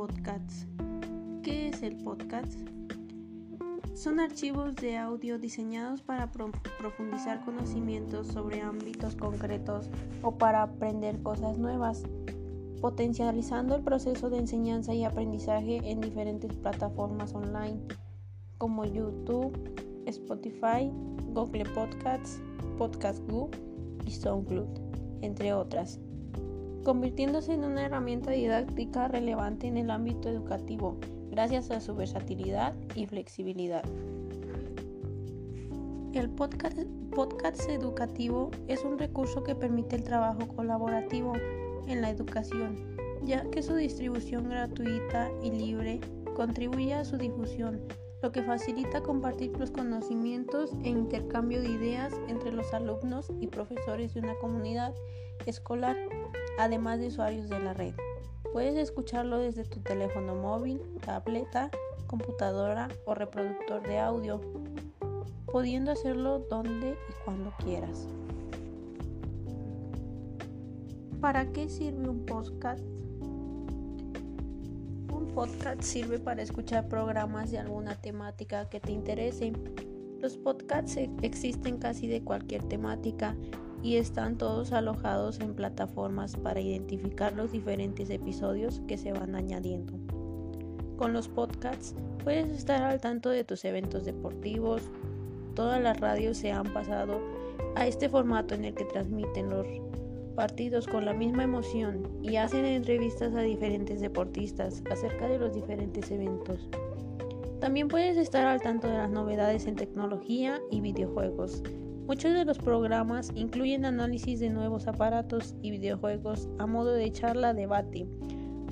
podcasts. ¿Qué es el podcast? Son archivos de audio diseñados para profundizar conocimientos sobre ámbitos concretos o para aprender cosas nuevas, potencializando el proceso de enseñanza y aprendizaje en diferentes plataformas online como YouTube, Spotify, Google Podcasts, Podcast y SoundCloud, entre otras convirtiéndose en una herramienta didáctica relevante en el ámbito educativo, gracias a su versatilidad y flexibilidad. El podcast, educativo es un recurso que permite el trabajo colaborativo en la educación, ya que su distribución gratuita y libre contribuye a su difusión, lo que facilita compartir los conocimientos e intercambio de ideas entre los alumnos y profesores de una comunidad escolar además de usuarios de la red. Puedes escucharlo desde tu teléfono móvil, tableta, computadora o reproductor de audio, pudiendo hacerlo donde y cuando quieras. ¿Para qué sirve un podcast? Un podcast sirve para escuchar programas de alguna temática que te interese. Los podcasts e-, existen casi de cualquier temática y están todos alojados en plataformas para identificar los diferentes episodios que se van añadiendo. Con los podcasts puedes estar al tanto de tus eventos deportivos. Todas las radios se han pasado a este formato en el que transmiten los partidos con la misma emoción y hacen entrevistas a diferentes deportistas acerca de los diferentes eventos. También puedes estar al tanto de las novedades en tecnología y videojuegos, Muchos de los programas incluyen análisis de nuevos aparatos y videojuegos a modo de charla debate,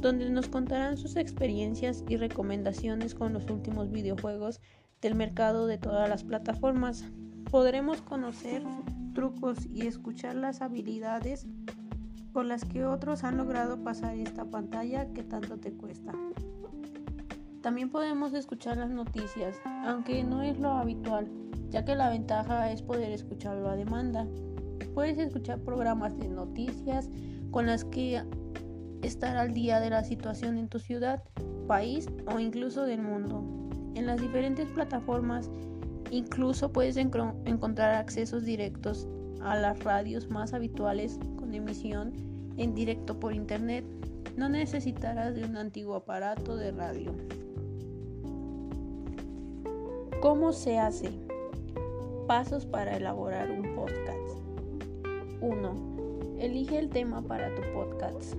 donde nos contarán sus experiencias y recomendaciones con los últimos videojuegos del mercado de todas las plataformas. Podremos conocer trucos y escuchar las habilidades con las que otros han logrado pasar esta pantalla que tanto te cuesta. También podemos escuchar las noticias, aunque no es lo habitual ya que la ventaja es poder escucharlo a demanda. Puedes escuchar programas de noticias con las que estar al día de la situación en tu ciudad, país o incluso del mundo. En las diferentes plataformas incluso puedes encontrar accesos directos a las radios más habituales con emisión en directo por internet. No necesitarás de un antiguo aparato de radio. ¿Cómo se hace? Pasos para elaborar un podcast. 1. Elige el tema para tu podcast.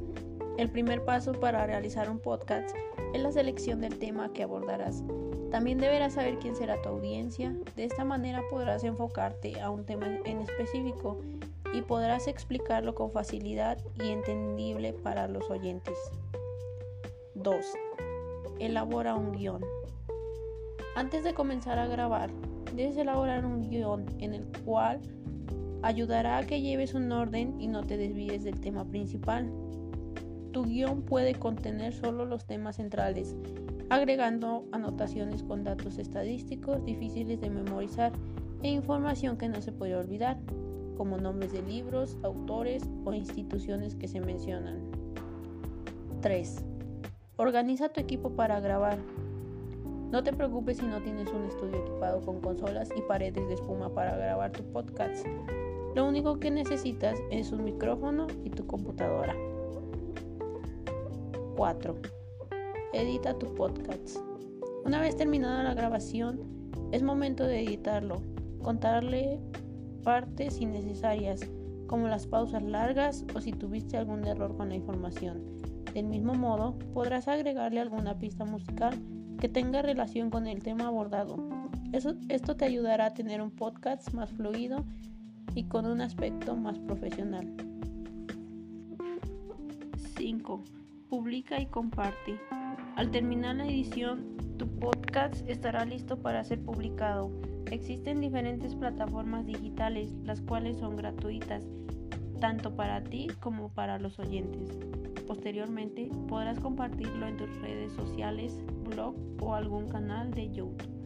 El primer paso para realizar un podcast es la selección del tema que abordarás. También deberás saber quién será tu audiencia. De esta manera podrás enfocarte a un tema en específico y podrás explicarlo con facilidad y entendible para los oyentes. 2. Elabora un guion. Antes de comenzar a grabar, debes elaborar un guion en el cual ayudará a que lleves un orden y no te desvíes del tema principal. Tu guion puede contener solo los temas centrales, agregando anotaciones con datos estadísticos difíciles de memorizar e información que no se puede olvidar, como nombres de libros, autores o instituciones que se mencionan. 3. Organiza tu equipo para grabar. No te preocupes si no tienes un estudio equipado con consolas y paredes de espuma para grabar tu podcast. Lo único que necesitas es un micrófono y tu computadora. 4. Edita tu podcast. Una vez terminada la grabación, es momento de editarlo, contarle partes innecesarias, como las pausas largas o si tuviste algún error con la información. Del mismo modo, podrás agregarle alguna pista musical que tenga relación con el tema abordado. Esto te ayudará a tener un podcast más fluido y con un aspecto más profesional. 5. Publica y comparte. Al terminar la edición, tu podcast estará listo para ser publicado. Existen diferentes plataformas digitales, las cuales son gratuitas, tanto para ti como para los oyentes. Posteriormente podrás compartirlo en tus redes sociales, blog o algún canal de YouTube.